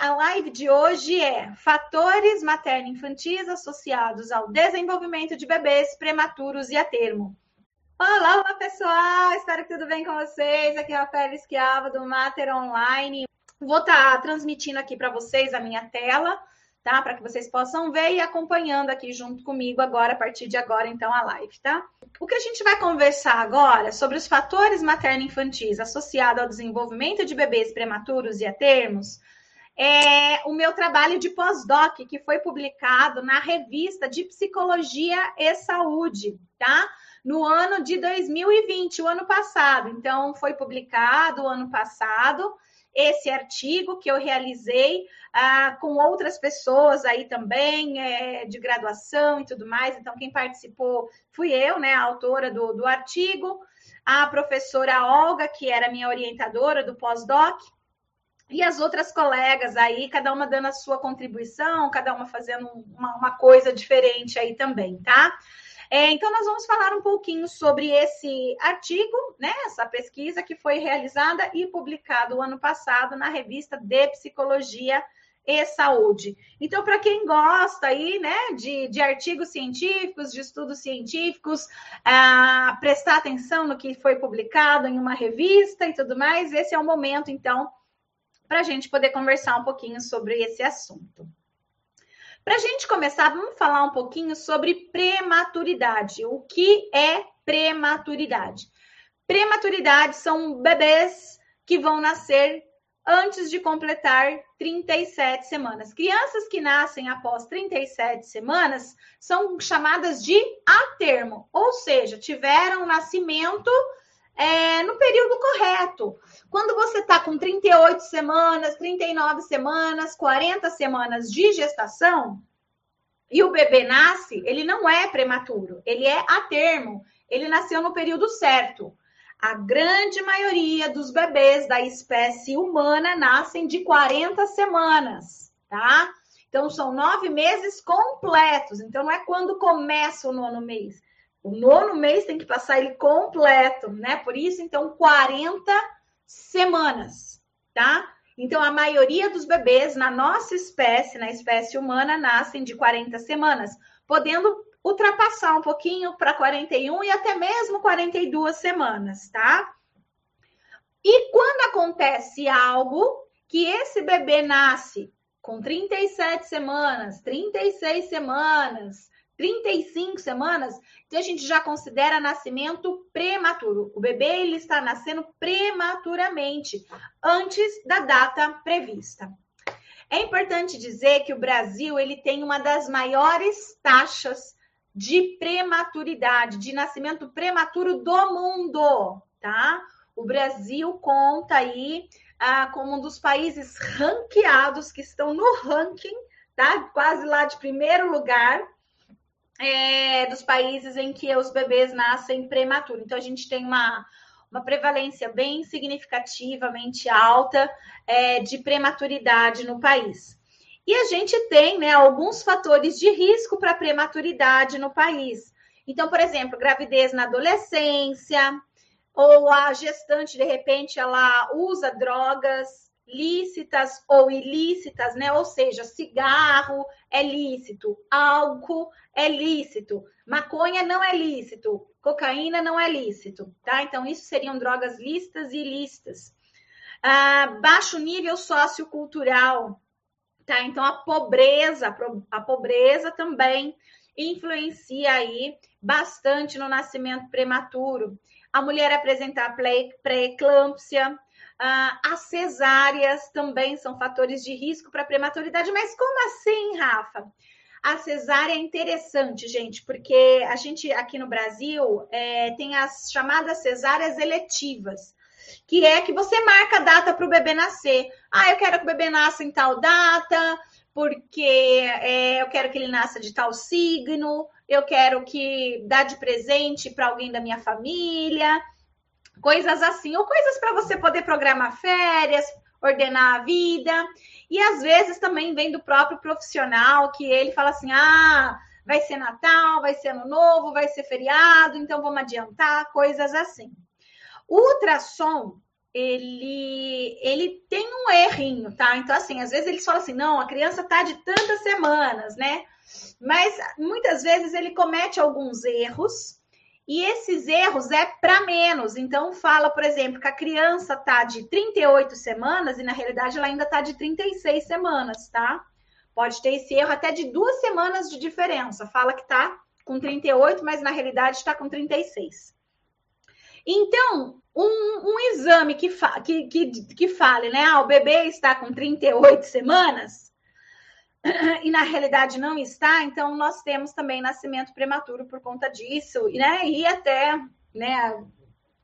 A live de hoje é fatores materno-infantis associados ao desenvolvimento de bebês prematuros e a termo. Olá, olá pessoal, espero que tudo bem com vocês. Aqui é a Rafaela Esquiava do Mater Online. Vou estar tá transmitindo aqui para vocês a minha tela, tá? Para que vocês possam ver e acompanhando aqui junto comigo agora, a partir de agora, então, a live, tá? O que a gente vai conversar agora sobre os fatores materno-infantis associados ao desenvolvimento de bebês prematuros e a termos é o meu trabalho de pós-doc, que foi publicado na revista de Psicologia e Saúde, tá? No ano de 2020, o ano passado. Então, foi publicado o ano passado esse artigo que eu realizei ah, com outras pessoas aí também, é, de graduação e tudo mais. Então, quem participou fui eu, né, a autora do, do artigo, a professora Olga, que era minha orientadora do pós-doc, e as outras colegas aí, cada uma dando a sua contribuição, cada uma fazendo uma, uma coisa diferente aí também, tá? É, então, nós vamos falar um pouquinho sobre esse artigo, né? Essa pesquisa que foi realizada e publicada o ano passado na revista de Psicologia e Saúde. Então, para quem gosta aí, né, de, de artigos científicos, de estudos científicos, ah, prestar atenção no que foi publicado em uma revista e tudo mais, esse é o momento, então, para a gente poder conversar um pouquinho sobre esse assunto. Para a gente começar, vamos falar um pouquinho sobre prematuridade. O que é prematuridade? Prematuridade são bebês que vão nascer antes de completar 37 semanas. Crianças que nascem após 37 semanas são chamadas de a termo, ou seja, tiveram nascimento é, no período correto. Quando você está com 38 semanas, 39 semanas, 40 semanas de gestação e o bebê nasce, ele não é prematuro, ele é a termo, ele nasceu no período certo. A grande maioria dos bebês da espécie humana nascem de 40 semanas, tá? Então, são nove meses completos. Então, não é quando começa o nono mês. O nono mês tem que passar ele completo, né? Por isso, então, 40 semanas, tá? Então, a maioria dos bebês na nossa espécie, na espécie humana, nascem de 40 semanas, podendo ultrapassar um pouquinho para 41 e até mesmo 42 semanas, tá? E quando acontece algo que esse bebê nasce com 37 semanas, 36 semanas, 35 semanas, então a gente já considera nascimento prematuro. O bebê ele está nascendo prematuramente, antes da data prevista. É importante dizer que o Brasil ele tem uma das maiores taxas de prematuridade, de nascimento prematuro do mundo, tá? O Brasil conta aí ah, como um dos países ranqueados que estão no ranking, tá? Quase lá de primeiro lugar é, dos países em que os bebês nascem prematuros. Então, a gente tem uma, uma prevalência bem significativamente alta é, de prematuridade no país. E a gente tem né, alguns fatores de risco para prematuridade no país. Então, por exemplo, gravidez na adolescência, ou a gestante, de repente, ela usa drogas lícitas ou ilícitas, né? Ou seja, cigarro é lícito, álcool é lícito, maconha não é lícito, cocaína não é lícito, tá? Então, isso seriam drogas lícitas e ilícitas. Ah, baixo nível sociocultural, tá? Então, a pobreza, a pobreza também influencia aí bastante no nascimento prematuro. A mulher apresentar pré-eclâmpsia, ah, as cesáreas também são fatores de risco para prematuridade. Mas como assim, Rafa? A cesárea é interessante, gente, porque a gente aqui no Brasil é, tem as chamadas cesáreas eletivas, que é que você marca a data para o bebê nascer. Ah, eu quero que o bebê nasça em tal data, porque é, eu quero que ele nasça de tal signo, eu quero que dá de presente para alguém da minha família coisas assim, ou coisas para você poder programar férias, ordenar a vida. E às vezes também vem do próprio profissional que ele fala assim: ah, vai ser Natal, vai ser Ano Novo, vai ser feriado, então vamos adiantar, coisas assim. O ultrassom, ele, ele tem um errinho, tá? Então, assim, às vezes eles falam assim, não, a criança tá de tantas semanas, né? Mas muitas vezes ele comete alguns erros e esses erros é para menos. Então, fala, por exemplo, que a criança tá de 38 semanas e na realidade ela ainda tá de 36 semanas, tá? Pode ter esse erro até de duas semanas de diferença. Fala que tá com 38, mas na realidade está com 36. Então, um, um exame que, que, que, que fale, né? Ah, o bebê está com 38 semanas e na realidade não está, então nós temos também nascimento prematuro por conta disso, né? E até, né,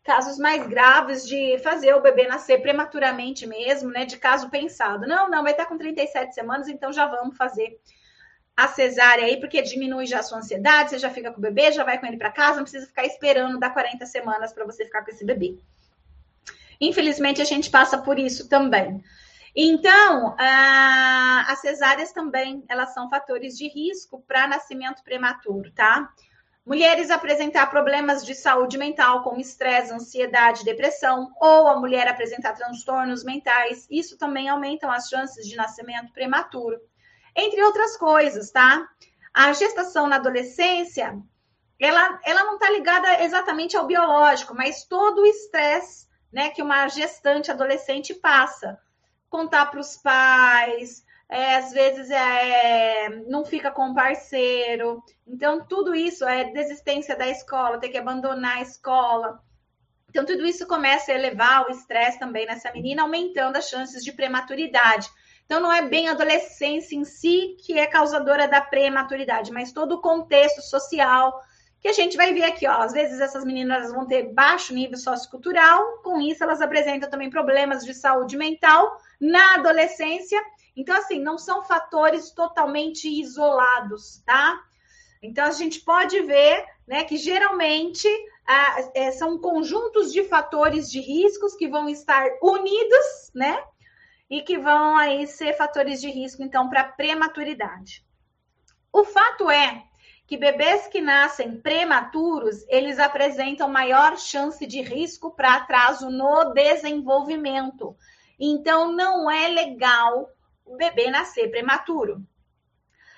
casos mais graves de fazer o bebê nascer prematuramente mesmo, né? De caso pensado. Não, não, vai estar com 37 semanas, então já vamos fazer a cesárea aí, porque diminui já a sua ansiedade, você já fica com o bebê, já vai com ele para casa, não precisa ficar esperando dar 40 semanas para você ficar com esse bebê. Infelizmente, a gente passa por isso também. Então, as cesáreas também, elas são fatores de risco para nascimento prematuro, tá? Mulheres apresentar problemas de saúde mental, como estresse, ansiedade, depressão, ou a mulher apresentar transtornos mentais, isso também aumentam as chances de nascimento prematuro entre outras coisas, tá? A gestação na adolescência, ela, ela não está ligada exatamente ao biológico, mas todo o estresse né, que uma gestante adolescente passa. Contar para os pais, é, às vezes é, não fica com o parceiro. Então, tudo isso é desistência da escola, ter que abandonar a escola. Então, tudo isso começa a elevar o estresse também nessa menina, aumentando as chances de prematuridade. Então, não é bem a adolescência em si que é causadora da prematuridade, mas todo o contexto social que a gente vai ver aqui, ó. Às vezes essas meninas vão ter baixo nível sociocultural, com isso elas apresentam também problemas de saúde mental na adolescência. Então, assim, não são fatores totalmente isolados, tá? Então, a gente pode ver, né, que geralmente ah, é, são conjuntos de fatores de riscos que vão estar unidos, né? e que vão aí ser fatores de risco, então, para prematuridade. O fato é que bebês que nascem prematuros, eles apresentam maior chance de risco para atraso no desenvolvimento. Então, não é legal o bebê nascer prematuro.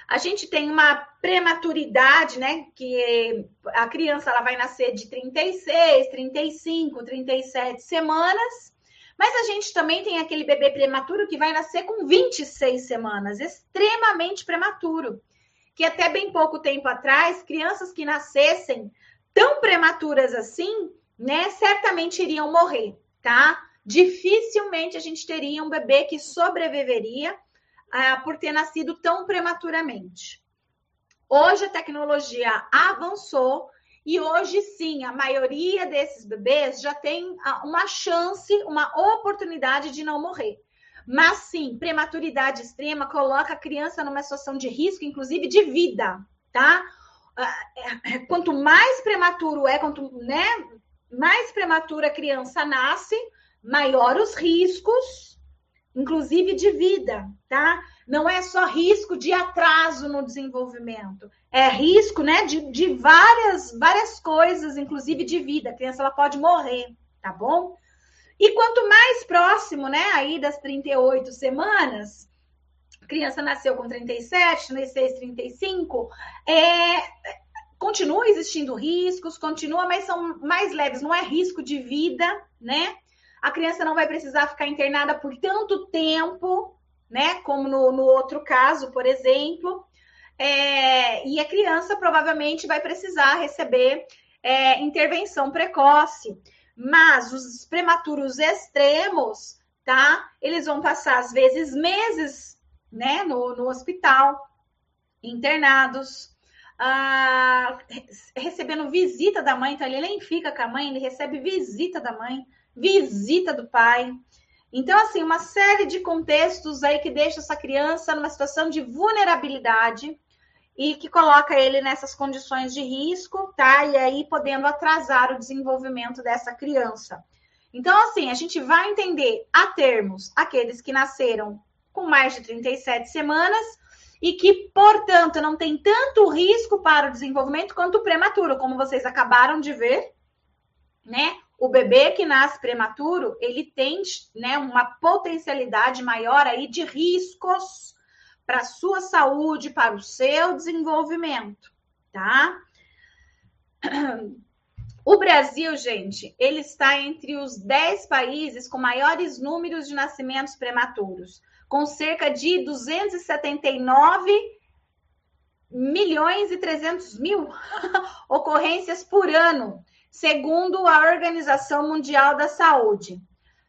A gente tem uma prematuridade, né? Que a criança ela vai nascer de 36, 35, 37 semanas mas a gente também tem aquele bebê prematuro que vai nascer com 26 semanas, extremamente prematuro. Que até bem pouco tempo atrás, crianças que nascessem tão prematuras assim, né, certamente iriam morrer, tá? Dificilmente a gente teria um bebê que sobreviveria ah, por ter nascido tão prematuramente. Hoje a tecnologia avançou e hoje sim, a maioria desses bebês já tem uma chance, uma oportunidade de não morrer. Mas sim, prematuridade extrema coloca a criança numa situação de risco, inclusive de vida, tá? Ah, é, é, quanto mais prematuro é, quanto né, mais prematura a criança nasce, maior os riscos, inclusive de vida, tá? não é só risco de atraso no desenvolvimento, é risco né, de, de várias, várias coisas, inclusive de vida. A criança ela pode morrer, tá bom? E quanto mais próximo, né, aí das 38 semanas, criança nasceu com 37, 36, 35, é, continua existindo riscos, continua, mas são mais leves, não é risco de vida, né? A criança não vai precisar ficar internada por tanto tempo, né? Como no, no outro caso, por exemplo. É, e a criança provavelmente vai precisar receber é, intervenção precoce. Mas os prematuros extremos, tá? Eles vão passar, às vezes, meses, né, no, no hospital, internados, ah, recebendo visita da mãe. Então, ele nem fica com a mãe, ele recebe visita da mãe, visita do pai. Então, assim, uma série de contextos aí que deixa essa criança numa situação de vulnerabilidade e que coloca ele nessas condições de risco, tá? E aí podendo atrasar o desenvolvimento dessa criança. Então, assim, a gente vai entender a termos aqueles que nasceram com mais de 37 semanas e que, portanto, não tem tanto risco para o desenvolvimento quanto o prematuro, como vocês acabaram de ver, né? o bebê que nasce prematuro, ele tem né, uma potencialidade maior aí de riscos para a sua saúde, para o seu desenvolvimento, tá? O Brasil, gente, ele está entre os 10 países com maiores números de nascimentos prematuros, com cerca de 279 milhões e 300 mil ocorrências por ano, segundo a Organização Mundial da Saúde.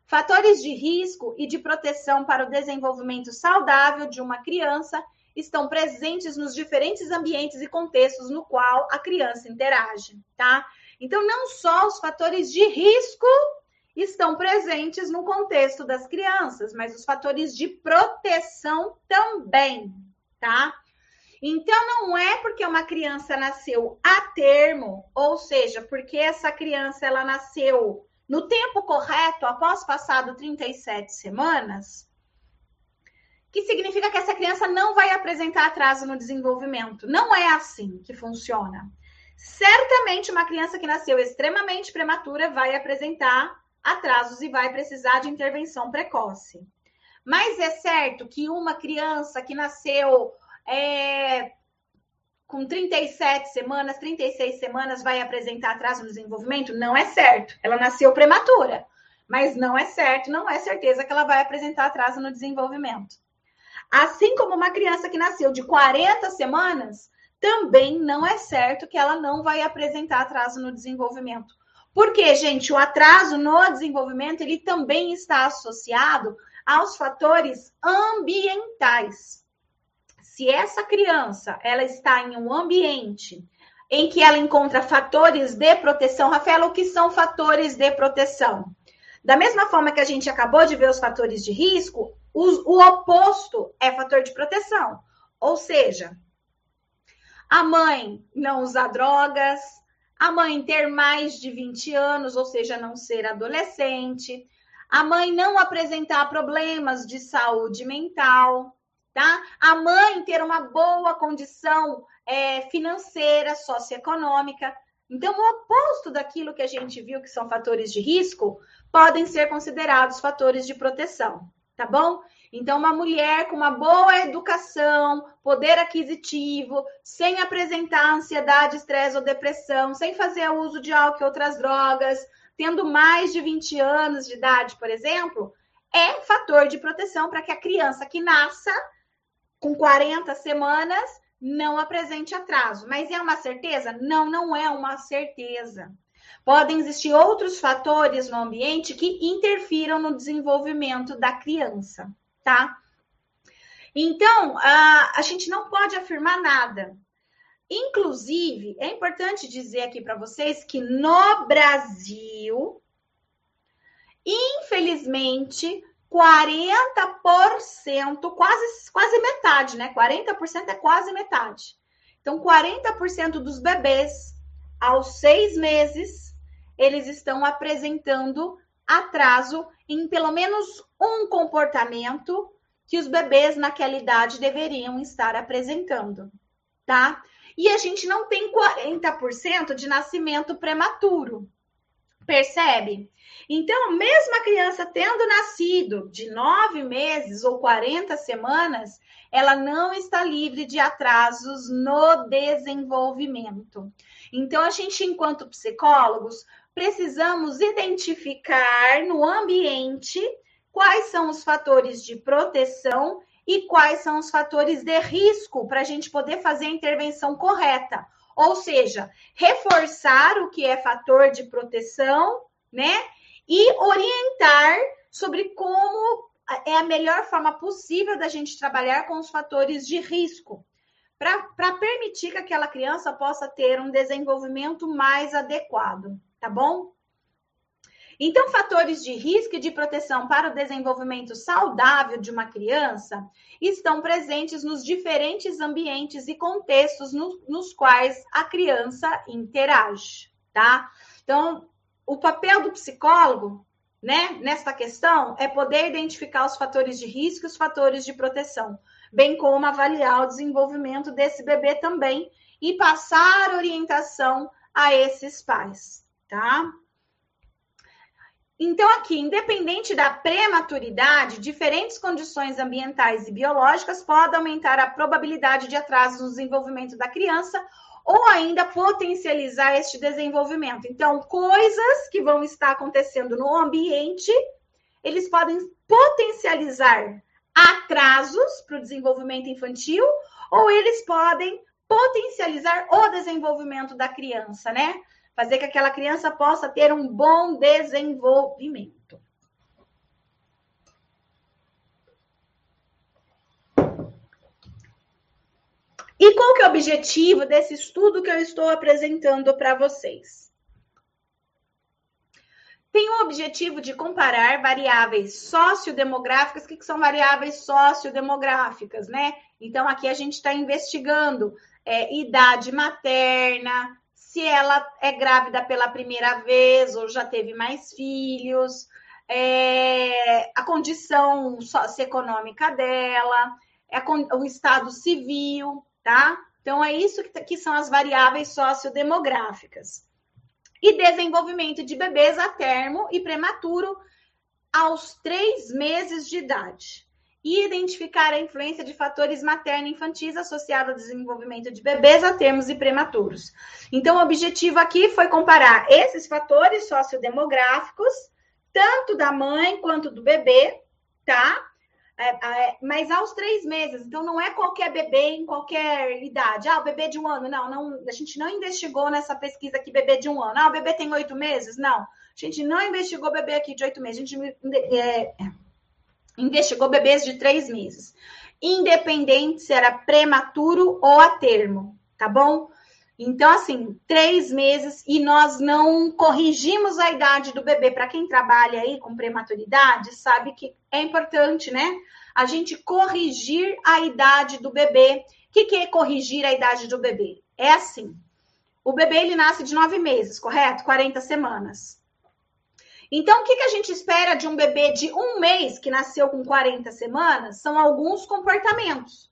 Fatores de risco e de proteção para o desenvolvimento saudável de uma criança estão presentes nos diferentes ambientes e contextos no qual a criança interage, tá? Então, não só os fatores de risco estão presentes no contexto das crianças, mas os fatores de proteção também, tá? Então, não é porque uma criança nasceu a termo, ou seja, porque essa criança ela nasceu no tempo correto, após passado 37 semanas, que significa que essa criança não vai apresentar atraso no desenvolvimento. Não é assim que funciona. Certamente, uma criança que nasceu extremamente prematura vai apresentar atrasos e vai precisar de intervenção precoce. Mas é certo que uma criança que nasceu é, com 37 semanas, 36 semanas, vai apresentar atraso no desenvolvimento? Não é certo. Ela nasceu prematura, mas não é certo, não é certeza que ela vai apresentar atraso no desenvolvimento. Assim como uma criança que nasceu de 40 semanas, também não é certo que ela não vai apresentar atraso no desenvolvimento. Porque, gente, o atraso no desenvolvimento ele também está associado aos fatores ambientais se essa criança ela está em um ambiente em que ela encontra fatores de proteção, Rafaela, o que são fatores de proteção? Da mesma forma que a gente acabou de ver os fatores de risco, os, o oposto é fator de proteção. Ou seja, a mãe não usar drogas, a mãe ter mais de 20 anos, ou seja, não ser adolescente, a mãe não apresentar problemas de saúde mental, tá? A mãe ter uma boa condição é, financeira, socioeconômica. Então, o oposto daquilo que a gente viu que são fatores de risco, podem ser considerados fatores de proteção, tá bom? Então, uma mulher com uma boa educação, poder aquisitivo, sem apresentar ansiedade, estresse ou depressão, sem fazer uso de álcool e outras drogas, tendo mais de 20 anos de idade, por exemplo, é fator de proteção para que a criança que nasça com 40 semanas não apresente atraso. Mas é uma certeza? Não, não é uma certeza. Podem existir outros fatores no ambiente que interfiram no desenvolvimento da criança, tá? Então, a, a gente não pode afirmar nada. Inclusive, é importante dizer aqui para vocês que no Brasil, infelizmente, 40%, quase, quase metade, né? 40% é quase metade. Então, 40% dos bebês, aos seis meses, eles estão apresentando atraso em pelo menos um comportamento que os bebês naquela idade deveriam estar apresentando, tá? E a gente não tem 40% de nascimento prematuro. Percebe? Então, mesmo a criança tendo nascido de nove meses ou 40 semanas, ela não está livre de atrasos no desenvolvimento. Então, a gente, enquanto psicólogos, precisamos identificar no ambiente quais são os fatores de proteção e quais são os fatores de risco para a gente poder fazer a intervenção correta. Ou seja, reforçar o que é fator de proteção, né? E orientar sobre como é a melhor forma possível da gente trabalhar com os fatores de risco, para permitir que aquela criança possa ter um desenvolvimento mais adequado, tá bom? Então, fatores de risco e de proteção para o desenvolvimento saudável de uma criança estão presentes nos diferentes ambientes e contextos no, nos quais a criança interage, tá? Então, o papel do psicólogo, né, nesta questão, é poder identificar os fatores de risco e os fatores de proteção, bem como avaliar o desenvolvimento desse bebê também e passar orientação a esses pais, tá? Então, aqui, independente da prematuridade, diferentes condições ambientais e biológicas podem aumentar a probabilidade de atraso no desenvolvimento da criança ou ainda potencializar este desenvolvimento. Então, coisas que vão estar acontecendo no ambiente, eles podem potencializar atrasos para o desenvolvimento infantil ou eles podem potencializar o desenvolvimento da criança, né? Fazer que aquela criança possa ter um bom desenvolvimento. E qual que é o objetivo desse estudo que eu estou apresentando para vocês? Tem o objetivo de comparar variáveis sociodemográficas. O que, que são variáveis sociodemográficas, né? Então, aqui a gente está investigando é, idade materna, se ela é grávida pela primeira vez ou já teve mais filhos, é, a condição socioeconômica dela, é o estado civil, tá? Então, é isso que, que são as variáveis sociodemográficas. E desenvolvimento de bebês a termo e prematuro aos três meses de idade e identificar a influência de fatores materno-infantis associados ao desenvolvimento de bebês a termos e prematuros. Então, o objetivo aqui foi comparar esses fatores sociodemográficos, tanto da mãe quanto do bebê, tá? É, é, mas aos três meses, então não é qualquer bebê em qualquer idade. Ah, o bebê de um ano, não, não, a gente não investigou nessa pesquisa aqui bebê de um ano. Ah, o bebê tem oito meses? Não, a gente não investigou bebê aqui de oito meses. A gente é, investigou bebês de três meses, independente se era prematuro ou a termo, tá bom? Então, assim, três meses e nós não corrigimos a idade do bebê. Para quem trabalha aí com prematuridade, sabe que é importante, né? A gente corrigir a idade do bebê. O que, que é corrigir a idade do bebê? É assim: o bebê ele nasce de nove meses, correto? 40 semanas. Então, o que, que a gente espera de um bebê de um mês que nasceu com 40 semanas? São alguns comportamentos.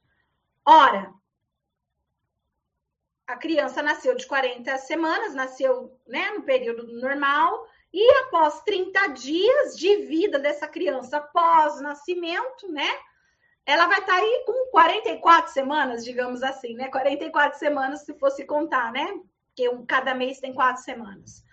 Ora, a criança nasceu de 40 semanas, nasceu né, no período normal, e após 30 dias de vida dessa criança pós-nascimento, né? Ela vai estar tá aí com 44 semanas, digamos assim, né? 44 semanas, se fosse contar, né? Porque cada mês tem quatro semanas.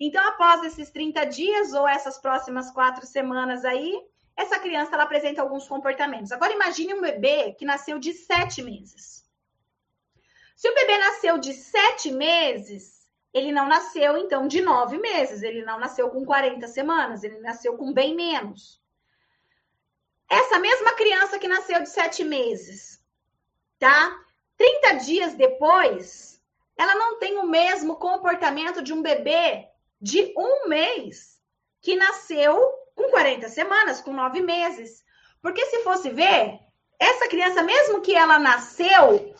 Então, após esses 30 dias ou essas próximas quatro semanas aí, essa criança ela apresenta alguns comportamentos. Agora, imagine um bebê que nasceu de sete meses. Se o bebê nasceu de sete meses, ele não nasceu, então, de nove meses. Ele não nasceu com 40 semanas, ele nasceu com bem menos. Essa mesma criança que nasceu de sete meses, tá? 30 dias depois, ela não tem o mesmo comportamento de um bebê de um mês que nasceu com 40 semanas, com nove meses. Porque se fosse ver, essa criança, mesmo que ela nasceu,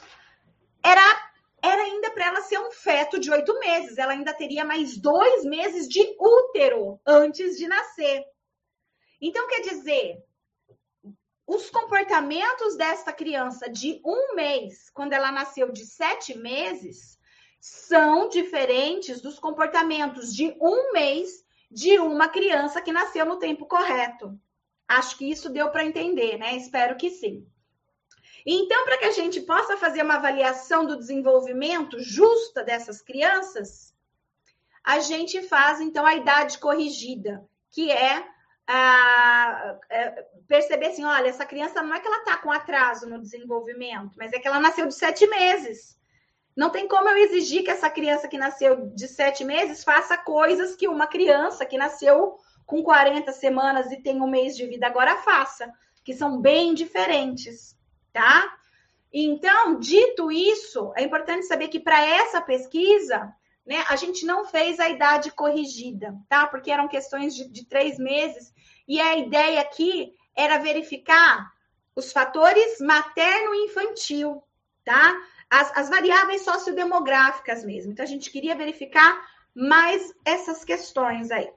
era, era ainda para ela ser um feto de oito meses. Ela ainda teria mais dois meses de útero antes de nascer. Então, quer dizer, os comportamentos desta criança de um mês, quando ela nasceu de sete meses, são diferentes dos comportamentos de um mês de uma criança que nasceu no tempo correto. Acho que isso deu para entender, né? Espero que sim. Então, para que a gente possa fazer uma avaliação do desenvolvimento justa dessas crianças, a gente faz então a idade corrigida, que é, é perceber assim: olha, essa criança não é que ela está com atraso no desenvolvimento, mas é que ela nasceu de sete meses. Não tem como eu exigir que essa criança que nasceu de sete meses faça coisas que uma criança que nasceu com 40 semanas e tem um mês de vida agora faça, que são bem diferentes, tá? Então, dito isso, é importante saber que para essa pesquisa, né, a gente não fez a idade corrigida, tá? Porque eram questões de, de três meses, e a ideia aqui era verificar os fatores materno-infantil, tá? As, as variáveis sociodemográficas mesmo. Então, a gente queria verificar mais essas questões aí.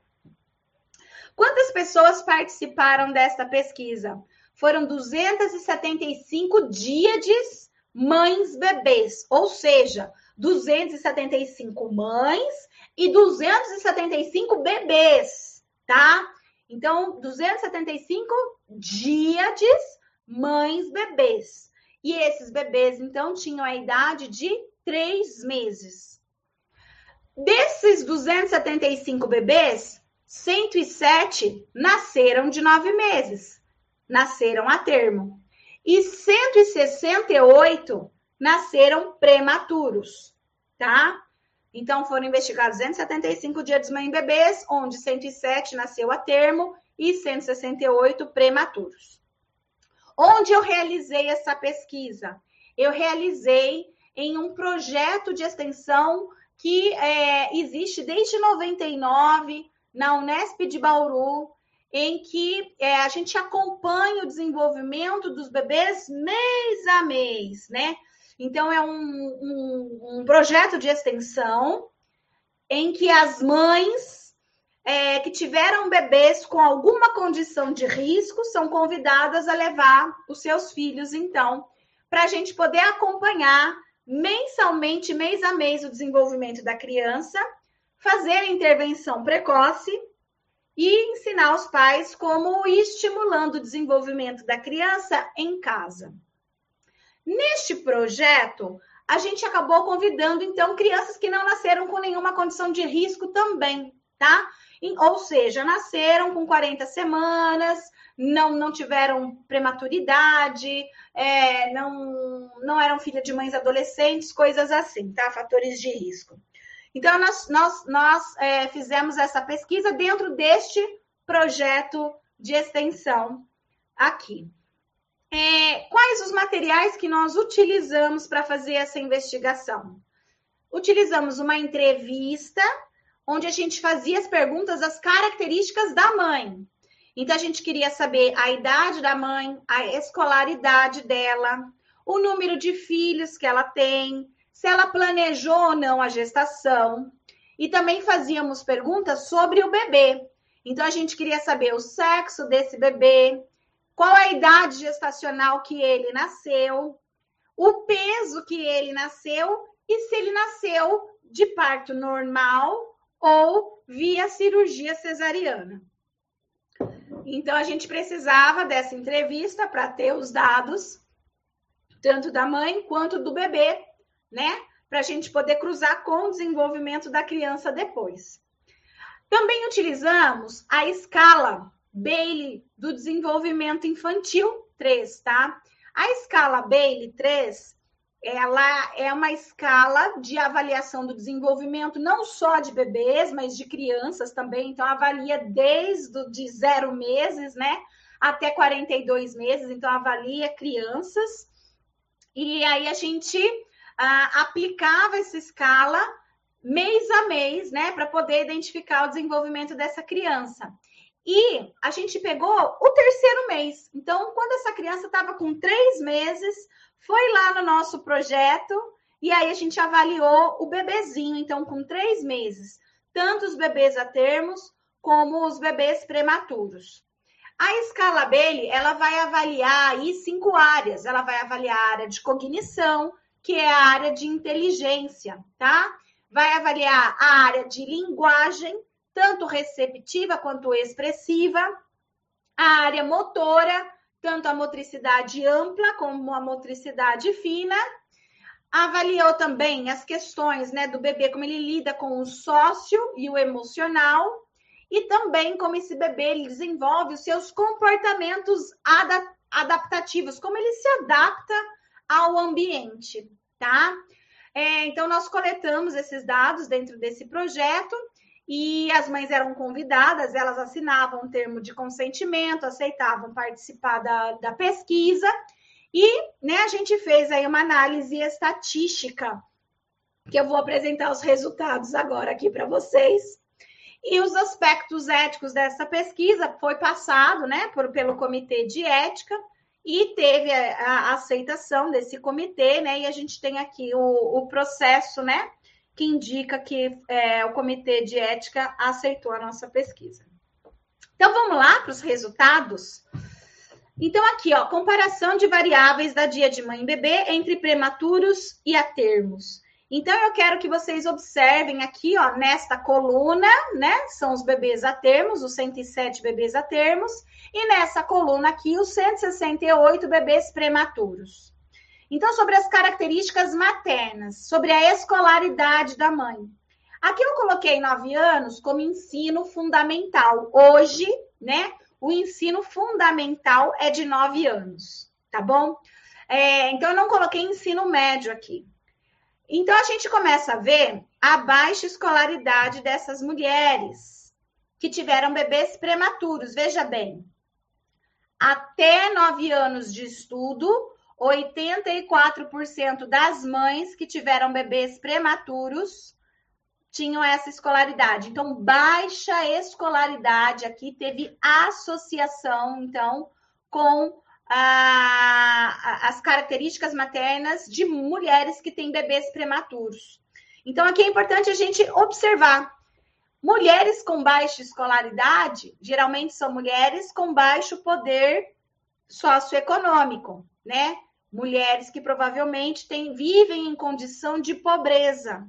Quantas pessoas participaram desta pesquisa? Foram 275 díades mães bebês, ou seja, 275 mães e 275 bebês, tá? Então, 275 díades mães bebês. E esses bebês, então, tinham a idade de três meses. Desses 275 bebês, 107 nasceram de nove meses, nasceram a termo. E 168 nasceram prematuros, tá? Então, foram investigados 275 dias em bebês, onde 107 nasceu a termo e 168 prematuros. Onde eu realizei essa pesquisa? Eu realizei em um projeto de extensão que é, existe desde 99 na Unesp de Bauru, em que é, a gente acompanha o desenvolvimento dos bebês mês a mês, né? Então, é um, um, um projeto de extensão em que as mães é, que tiveram bebês com alguma condição de risco são convidadas a levar os seus filhos, então, para a gente poder acompanhar mensalmente, mês a mês, o desenvolvimento da criança, fazer intervenção precoce e ensinar os pais como ir estimulando o desenvolvimento da criança em casa. Neste projeto, a gente acabou convidando, então, crianças que não nasceram com nenhuma condição de risco também, tá? Ou seja, nasceram com 40 semanas, não, não tiveram prematuridade, é, não, não eram filhas de mães adolescentes, coisas assim, tá? Fatores de risco. Então, nós, nós, nós é, fizemos essa pesquisa dentro deste projeto de extensão aqui é, quais os materiais que nós utilizamos para fazer essa investigação? Utilizamos uma entrevista onde a gente fazia as perguntas, as características da mãe. Então, a gente queria saber a idade da mãe, a escolaridade dela, o número de filhos que ela tem, se ela planejou ou não a gestação. E também fazíamos perguntas sobre o bebê. Então, a gente queria saber o sexo desse bebê, qual a idade gestacional que ele nasceu, o peso que ele nasceu e se ele nasceu de parto normal ou via cirurgia cesariana. Então a gente precisava dessa entrevista para ter os dados tanto da mãe quanto do bebê, né? Para a gente poder cruzar com o desenvolvimento da criança depois. Também utilizamos a escala Bailey do desenvolvimento infantil 3, tá? A escala Bailey 3, ela é uma escala de avaliação do desenvolvimento não só de bebês, mas de crianças também. Então avalia desde de zero meses, né, até 42 meses. Então avalia crianças. E aí a gente ah, aplicava essa escala mês a mês, né, para poder identificar o desenvolvimento dessa criança. E a gente pegou o terceiro mês. Então, quando essa criança estava com três meses, foi lá no nosso projeto e aí a gente avaliou o bebezinho, então, com três meses, tanto os bebês a termos como os bebês prematuros. A escala Bailey, ela vai avaliar aí cinco áreas. Ela vai avaliar a área de cognição, que é a área de inteligência, tá? Vai avaliar a área de linguagem, tanto receptiva quanto expressiva, a área motora, tanto a motricidade ampla como a motricidade fina. Avaliou também as questões né, do bebê, como ele lida com o sócio e o emocional, e também como esse bebê ele desenvolve os seus comportamentos adaptativos, como ele se adapta ao ambiente, tá? É, então, nós coletamos esses dados dentro desse projeto e as mães eram convidadas, elas assinavam um termo de consentimento, aceitavam participar da, da pesquisa, e né, a gente fez aí uma análise estatística, que eu vou apresentar os resultados agora aqui para vocês. E os aspectos éticos dessa pesquisa foi passado né, por, pelo Comitê de Ética e teve a, a aceitação desse comitê, né? E a gente tem aqui o, o processo, né? Que indica que é, o Comitê de Ética aceitou a nossa pesquisa. Então, vamos lá para os resultados? Então, aqui, ó, comparação de variáveis da dia de mãe e bebê entre prematuros e a termos. Então, eu quero que vocês observem aqui, ó, nesta coluna, né? São os bebês a termos, os 107 bebês a termos, e nessa coluna aqui, os 168 bebês prematuros. Então, sobre as características maternas, sobre a escolaridade da mãe. Aqui eu coloquei nove anos como ensino fundamental. Hoje, né? O ensino fundamental é de nove anos, tá bom? É, então, eu não coloquei ensino médio aqui. Então, a gente começa a ver a baixa escolaridade dessas mulheres que tiveram bebês prematuros. Veja bem, até nove anos de estudo, 84% das mães que tiveram bebês prematuros tinham essa escolaridade. Então, baixa escolaridade aqui teve associação, então, com a, as características maternas de mulheres que têm bebês prematuros. Então, aqui é importante a gente observar. Mulheres com baixa escolaridade geralmente são mulheres com baixo poder socioeconômico, né? Mulheres que provavelmente têm, vivem em condição de pobreza,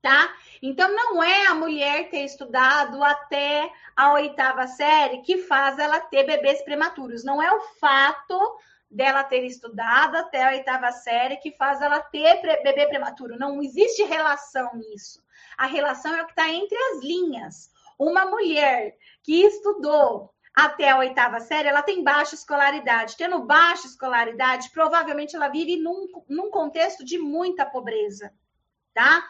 tá? Então, não é a mulher ter estudado até a oitava série que faz ela ter bebês prematuros. Não é o fato dela ter estudado até a oitava série que faz ela ter bebê prematuro. Não existe relação nisso. A relação é o que está entre as linhas. Uma mulher que estudou até a oitava série, ela tem baixa escolaridade. Tendo baixa escolaridade, provavelmente ela vive num, num contexto de muita pobreza, tá?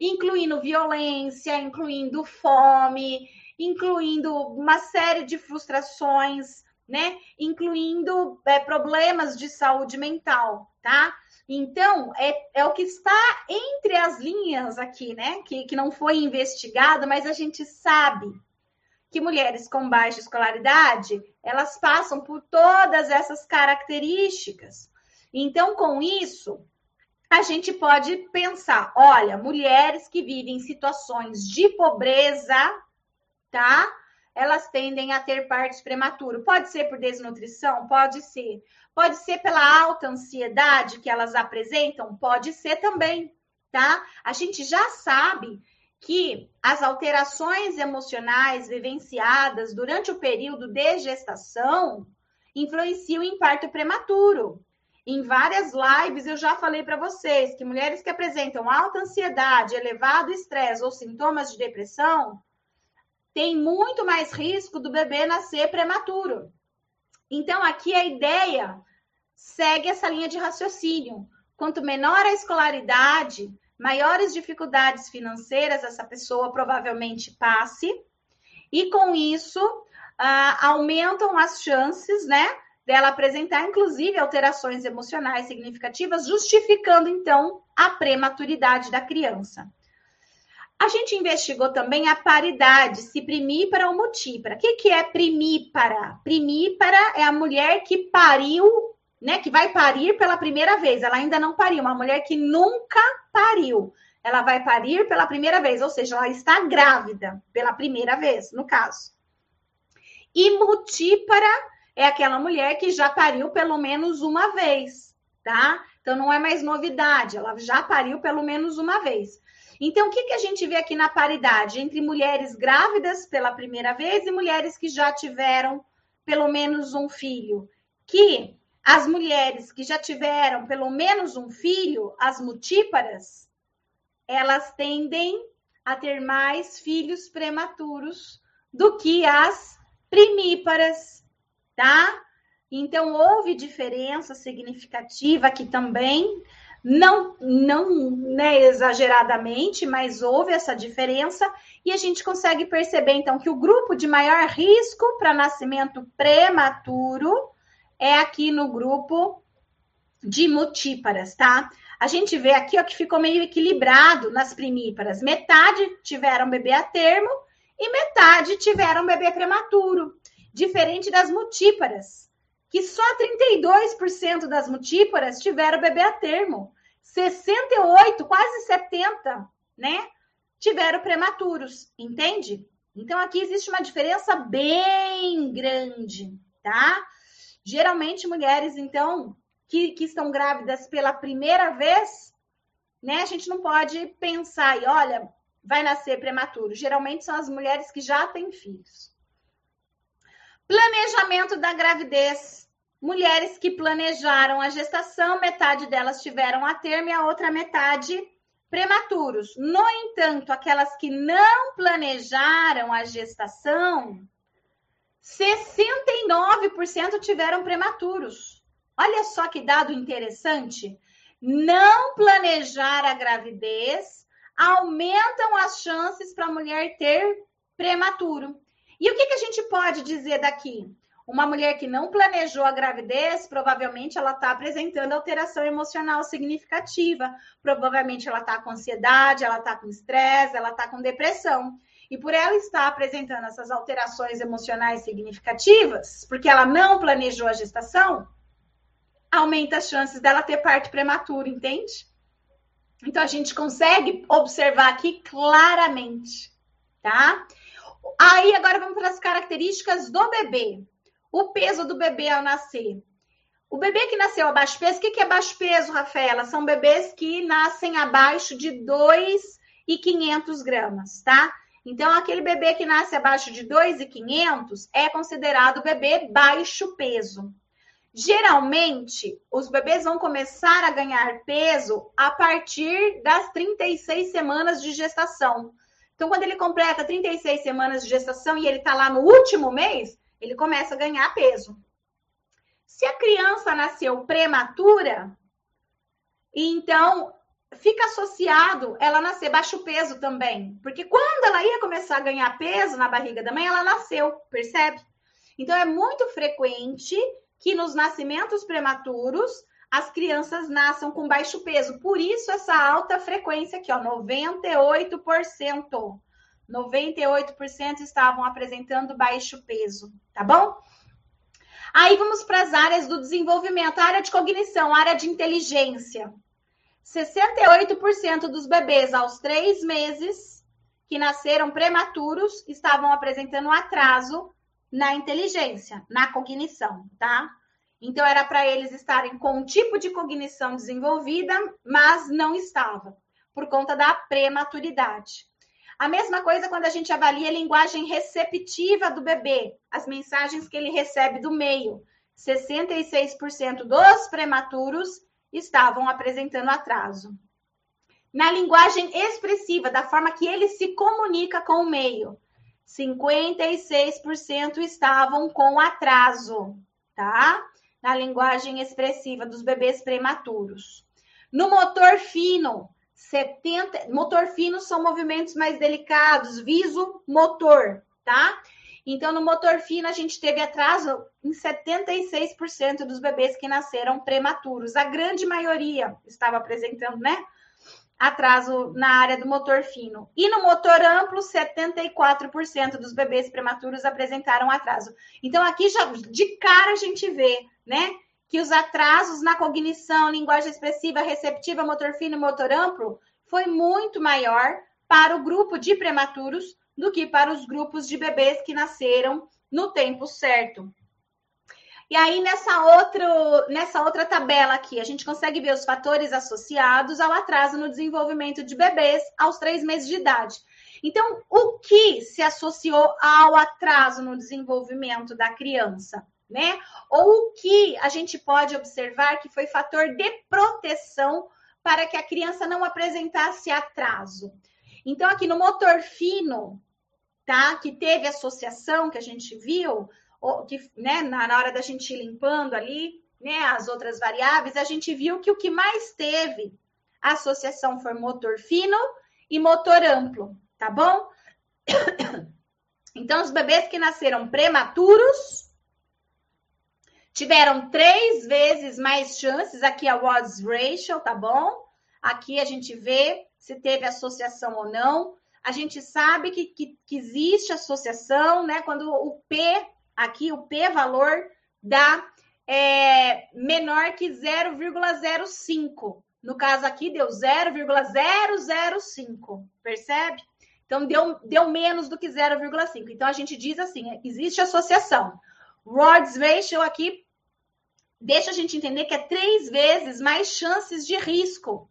incluindo violência, incluindo fome, incluindo uma série de frustrações, né? Incluindo é, problemas de saúde mental, tá? Então, é, é o que está entre as linhas aqui, né? Que, que não foi investigado, mas a gente sabe que mulheres com baixa escolaridade, elas passam por todas essas características. Então, com isso, a gente pode pensar, olha, mulheres que vivem em situações de pobreza, tá? Elas tendem a ter partos prematuros. Pode ser por desnutrição? Pode ser. Pode ser pela alta ansiedade que elas apresentam? Pode ser também, tá? A gente já sabe que as alterações emocionais vivenciadas durante o período de gestação influenciam em parto prematuro. Em várias lives eu já falei para vocês que mulheres que apresentam alta ansiedade, elevado estresse ou sintomas de depressão têm muito mais risco do bebê nascer prematuro. Então aqui a ideia segue essa linha de raciocínio. Quanto menor a escolaridade, maiores dificuldades financeiras essa pessoa provavelmente passe, e com isso uh, aumentam as chances, né, dela apresentar, inclusive, alterações emocionais significativas, justificando, então, a prematuridade da criança. A gente investigou também a paridade, se primípara ou multípara. O que, que é primípara? Primípara é a mulher que pariu, né? Que vai parir pela primeira vez. Ela ainda não pariu, uma mulher que nunca pariu. Ela vai parir pela primeira vez, ou seja, ela está grávida pela primeira vez, no caso. E multípara é aquela mulher que já pariu pelo menos uma vez, tá? Então não é mais novidade, ela já pariu pelo menos uma vez. Então, o que, que a gente vê aqui na paridade entre mulheres grávidas pela primeira vez e mulheres que já tiveram pelo menos um filho? Que as mulheres que já tiveram pelo menos um filho, as multíparas, elas tendem a ter mais filhos prematuros do que as primíparas tá? Então, houve diferença significativa aqui também, não, não né, exageradamente, mas houve essa diferença, e a gente consegue perceber, então, que o grupo de maior risco para nascimento prematuro é aqui no grupo de multíparas, tá? A gente vê aqui ó, que ficou meio equilibrado nas primíparas. Metade tiveram bebê a termo e metade tiveram bebê prematuro diferente das multíparas, que só 32% das multíparas tiveram bebê a termo. 68, quase 70, né? Tiveram prematuros, entende? Então aqui existe uma diferença bem grande, tá? Geralmente mulheres, então, que, que estão grávidas pela primeira vez, né? A gente não pode pensar e olha, vai nascer prematuro. Geralmente são as mulheres que já têm filhos. Planejamento da gravidez. Mulheres que planejaram a gestação, metade delas tiveram a termo e a outra metade prematuros. No entanto, aquelas que não planejaram a gestação, 69% tiveram prematuros. Olha só que dado interessante. Não planejar a gravidez aumentam as chances para a mulher ter prematuro. E o que, que a gente pode dizer daqui? Uma mulher que não planejou a gravidez, provavelmente ela está apresentando alteração emocional significativa. Provavelmente ela está com ansiedade, ela está com estresse, ela está com depressão. E por ela estar apresentando essas alterações emocionais significativas, porque ela não planejou a gestação, aumenta as chances dela ter parto prematuro, entende? Então a gente consegue observar aqui claramente, tá? Aí agora vamos para as características do bebê o peso do bebê ao nascer. O bebê que nasceu abaixo peso, o que é baixo peso, Rafaela? São bebês que nascem abaixo de 2,500 gramas, tá? Então, aquele bebê que nasce abaixo de 2,500 é considerado bebê baixo peso. Geralmente, os bebês vão começar a ganhar peso a partir das 36 semanas de gestação. Então, quando ele completa 36 semanas de gestação e ele está lá no último mês, ele começa a ganhar peso. Se a criança nasceu prematura, então fica associado ela nascer baixo peso também. Porque quando ela ia começar a ganhar peso na barriga da mãe, ela nasceu, percebe? Então é muito frequente que nos nascimentos prematuros as crianças nasçam com baixo peso. Por isso essa alta frequência aqui, ó, 98%. 98% estavam apresentando baixo peso, tá bom? Aí vamos para as áreas do desenvolvimento, área de cognição, área de inteligência. 68% dos bebês aos três meses que nasceram prematuros estavam apresentando atraso na inteligência, na cognição, tá? Então era para eles estarem com um tipo de cognição desenvolvida, mas não estava, por conta da prematuridade. A mesma coisa quando a gente avalia a linguagem receptiva do bebê, as mensagens que ele recebe do meio. 66% dos prematuros estavam apresentando atraso. Na linguagem expressiva, da forma que ele se comunica com o meio, 56% estavam com atraso, tá? Na linguagem expressiva dos bebês prematuros. No motor fino, 70, motor fino são movimentos mais delicados, viso, motor, tá? Então, no motor fino, a gente teve atraso em 76% dos bebês que nasceram prematuros. A grande maioria estava apresentando, né? Atraso na área do motor fino. E no motor amplo, 74% dos bebês prematuros apresentaram atraso. Então, aqui já de cara a gente vê, né? que os atrasos na cognição, linguagem expressiva, receptiva, motor fino e motor amplo foi muito maior para o grupo de prematuros do que para os grupos de bebês que nasceram no tempo certo. E aí, nessa, outra nessa outra tabela aqui, a gente consegue ver os fatores associados ao atraso no desenvolvimento de bebês aos três meses de idade. Então, o que se associou ao atraso no desenvolvimento da criança? né? Ou o que a gente pode observar que foi fator de proteção para que a criança não apresentasse atraso. Então, aqui no motor fino, tá? Que teve associação que a gente viu, ou que, né, na hora da gente ir limpando ali, né, as outras variáveis, a gente viu que o que mais teve associação foi motor fino e motor amplo, tá bom? Então, os bebês que nasceram prematuros, Tiveram três vezes mais chances, aqui a odds ratio, tá bom? Aqui a gente vê se teve associação ou não. A gente sabe que, que, que existe associação, né? Quando o P, aqui o P valor dá é, menor que 0,05. No caso aqui deu 0,005, percebe? Então deu, deu menos do que 0,5. Então a gente diz assim: existe associação. Rod's ratio aqui deixa a gente entender que é três vezes mais chances de risco.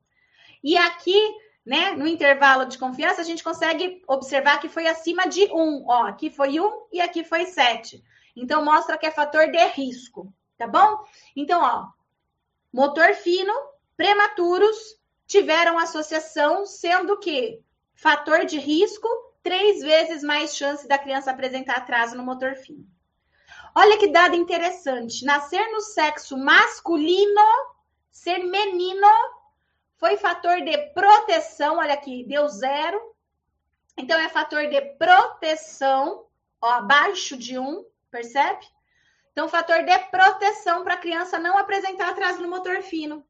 E aqui, né, no intervalo de confiança, a gente consegue observar que foi acima de 1. Ó, aqui foi 1 e aqui foi 7. Então, mostra que é fator de risco, tá bom? Então, ó, motor fino, prematuros, tiveram associação, sendo que fator de risco, três vezes mais chance da criança apresentar atraso no motor fino. Olha que dado interessante. Nascer no sexo masculino, ser menino, foi fator de proteção. Olha aqui, deu zero. Então, é fator de proteção, ó, abaixo de um, percebe? Então, fator de proteção para a criança não apresentar atraso no motor fino.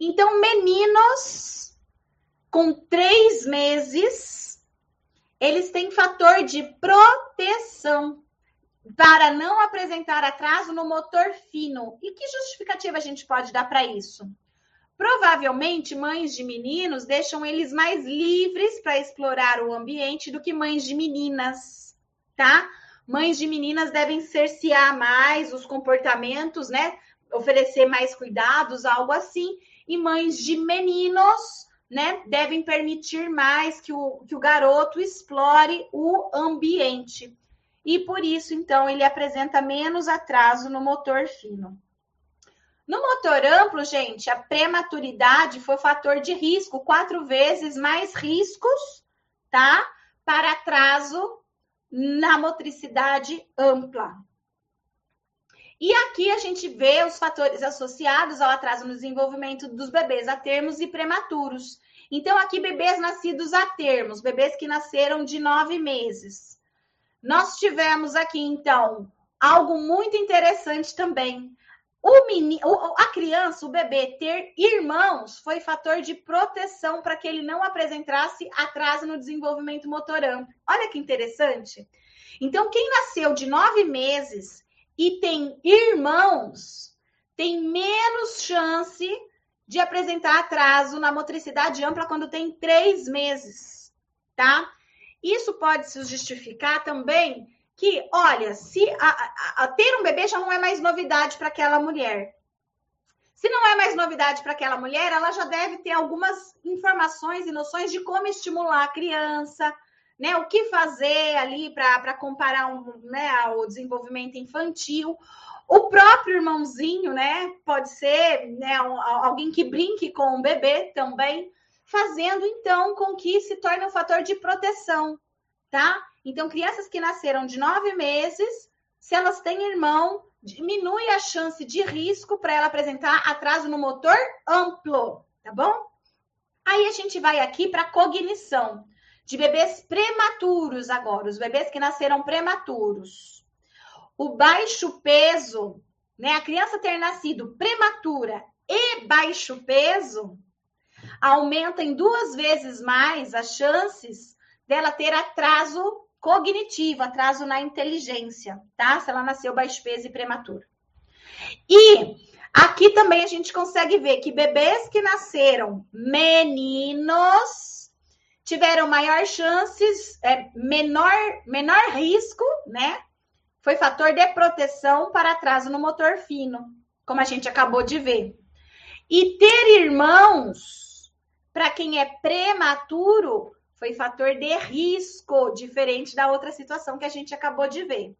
Então, meninos com três meses, eles têm fator de proteção para não apresentar atraso no motor fino. E que justificativa a gente pode dar para isso? Provavelmente, mães de meninos deixam eles mais livres para explorar o ambiente do que mães de meninas, tá? Mães de meninas devem cercear mais os comportamentos, né? Oferecer mais cuidados, algo assim e mães de meninos, né, devem permitir mais que o, que o garoto explore o ambiente. E por isso, então, ele apresenta menos atraso no motor fino. No motor amplo, gente, a prematuridade foi fator de risco, quatro vezes mais riscos, tá? Para atraso na motricidade ampla. E aqui a gente vê os fatores associados ao atraso no desenvolvimento dos bebês a termos e prematuros. Então, aqui, bebês nascidos a termos, bebês que nasceram de nove meses. Nós tivemos aqui, então, algo muito interessante também. O a criança, o bebê, ter irmãos foi fator de proteção para que ele não apresentasse atraso no desenvolvimento motor amplo. Olha que interessante. Então, quem nasceu de nove meses e tem irmãos, tem menos chance de apresentar atraso na motricidade ampla quando tem três meses, tá? Isso pode se justificar também que, olha, se a, a, a ter um bebê já não é mais novidade para aquela mulher. Se não é mais novidade para aquela mulher, ela já deve ter algumas informações e noções de como estimular a criança, né? O que fazer ali para comparar um, né, o desenvolvimento infantil. O próprio irmãozinho, né? Pode ser né, alguém que brinque com o bebê também, fazendo então com que se torne um fator de proteção, tá? Então, crianças que nasceram de nove meses, se elas têm irmão, diminui a chance de risco para ela apresentar atraso no motor amplo, tá bom? Aí a gente vai aqui para cognição de bebês prematuros agora, os bebês que nasceram prematuros. O baixo peso, né? A criança ter nascido prematura e baixo peso aumenta em duas vezes mais as chances dela ter atraso cognitivo, atraso na inteligência, tá? Se ela nasceu baixo peso e prematuro. E aqui também a gente consegue ver que bebês que nasceram meninos tiveram maior chances, é, menor, menor risco, né? Foi fator de proteção para atraso no motor fino, como a gente acabou de ver. E ter irmãos, para quem é prematuro, foi fator de risco, diferente da outra situação que a gente acabou de ver.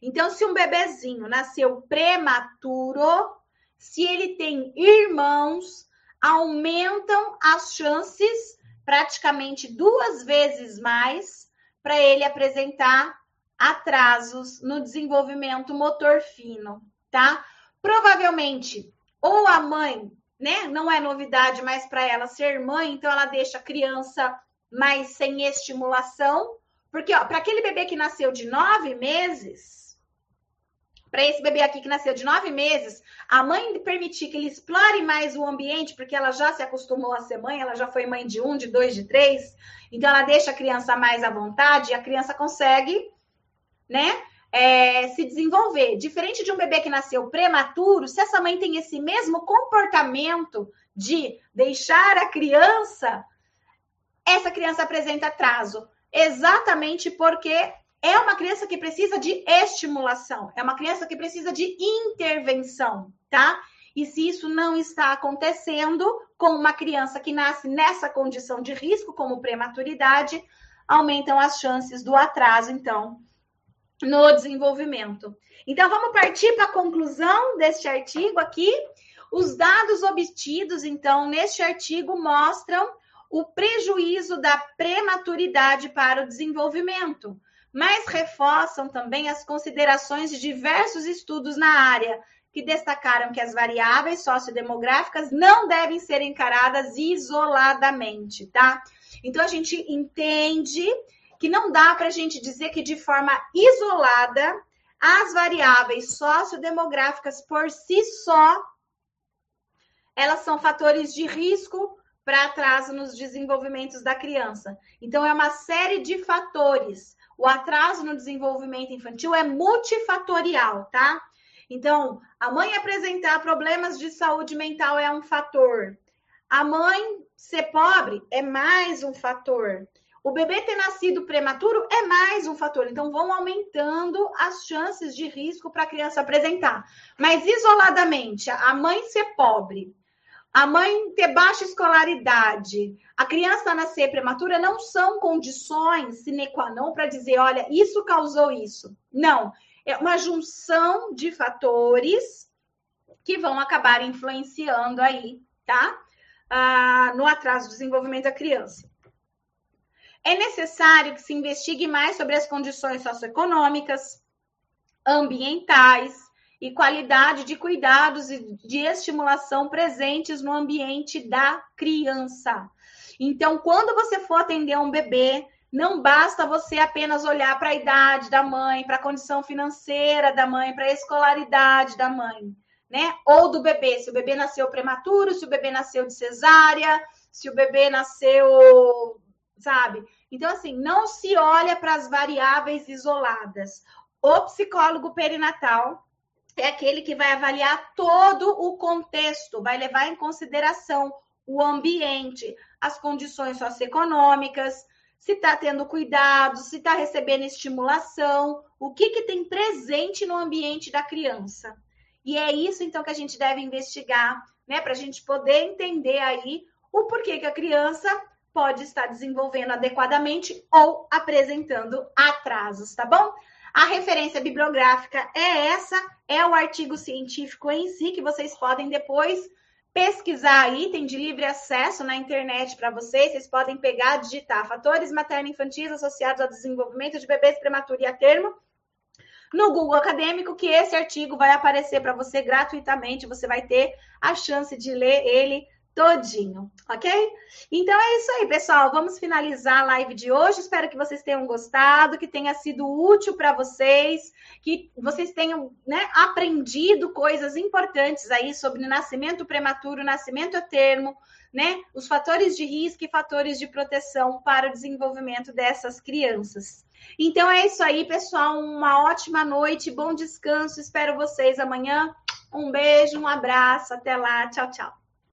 Então, se um bebezinho nasceu prematuro, se ele tem irmãos, aumentam as chances praticamente duas vezes mais para ele apresentar atrasos no desenvolvimento motor fino, tá? Provavelmente, ou a mãe, né? Não é novidade mais para ela ser mãe, então ela deixa a criança mais sem estimulação, porque para aquele bebê que nasceu de nove meses, para esse bebê aqui que nasceu de nove meses, a mãe permitir que ele explore mais o ambiente, porque ela já se acostumou a ser mãe, ela já foi mãe de um, de dois, de três, então ela deixa a criança mais à vontade e a criança consegue, né? É, se desenvolver. Diferente de um bebê que nasceu prematuro, se essa mãe tem esse mesmo comportamento de deixar a criança, essa criança apresenta atraso. Exatamente porque é uma criança que precisa de estimulação, é uma criança que precisa de intervenção, tá? E se isso não está acontecendo com uma criança que nasce nessa condição de risco, como prematuridade, aumentam as chances do atraso, então, no desenvolvimento. Então, vamos partir para a conclusão deste artigo aqui. Os dados obtidos, então, neste artigo mostram o prejuízo da prematuridade para o desenvolvimento, mas reforçam também as considerações de diversos estudos na área, que destacaram que as variáveis sociodemográficas não devem ser encaradas isoladamente, tá? Então, a gente entende que não dá para a gente dizer que de forma isolada as variáveis sociodemográficas por si só elas são fatores de risco para atraso nos desenvolvimentos da criança. Então, é uma série de fatores. O atraso no desenvolvimento infantil é multifatorial, tá? Então, a mãe apresentar problemas de saúde mental é um fator. A mãe ser pobre é mais um fator. O bebê ter nascido prematuro é mais um fator. Então, vão aumentando as chances de risco para a criança apresentar. Mas, isoladamente, a mãe ser pobre, a mãe ter baixa escolaridade, a criança nascer prematura, não são condições sine qua non para dizer, olha, isso causou isso. Não. É uma junção de fatores que vão acabar influenciando aí, tá? Ah, no atraso do desenvolvimento da criança. É necessário que se investigue mais sobre as condições socioeconômicas, ambientais, e qualidade de cuidados e de estimulação presentes no ambiente da criança. Então, quando você for atender um bebê, não basta você apenas olhar para a idade da mãe, para a condição financeira da mãe, para a escolaridade da mãe, né? Ou do bebê, se o bebê nasceu prematuro, se o bebê nasceu de cesárea, se o bebê nasceu, sabe? Então, assim, não se olha para as variáveis isoladas. O psicólogo perinatal, é aquele que vai avaliar todo o contexto, vai levar em consideração o ambiente, as condições socioeconômicas, se está tendo cuidado, se está recebendo estimulação, o que, que tem presente no ambiente da criança. E é isso, então, que a gente deve investigar, né, para a gente poder entender aí o porquê que a criança pode estar desenvolvendo adequadamente ou apresentando atrasos, tá bom? A referência bibliográfica é essa, é o artigo científico em si, que vocês podem depois pesquisar aí, tem de livre acesso na internet para vocês. Vocês podem pegar, digitar fatores materno-infantis associados ao desenvolvimento de bebês prematuros e a termo no Google Acadêmico, que esse artigo vai aparecer para você gratuitamente. Você vai ter a chance de ler ele todinho, ok? Então é isso aí, pessoal. Vamos finalizar a live de hoje. Espero que vocês tenham gostado, que tenha sido útil para vocês, que vocês tenham né, aprendido coisas importantes aí sobre nascimento prematuro, nascimento a termo, né? Os fatores de risco e fatores de proteção para o desenvolvimento dessas crianças. Então é isso aí, pessoal. Uma ótima noite, bom descanso. Espero vocês amanhã. Um beijo, um abraço, até lá. Tchau, tchau.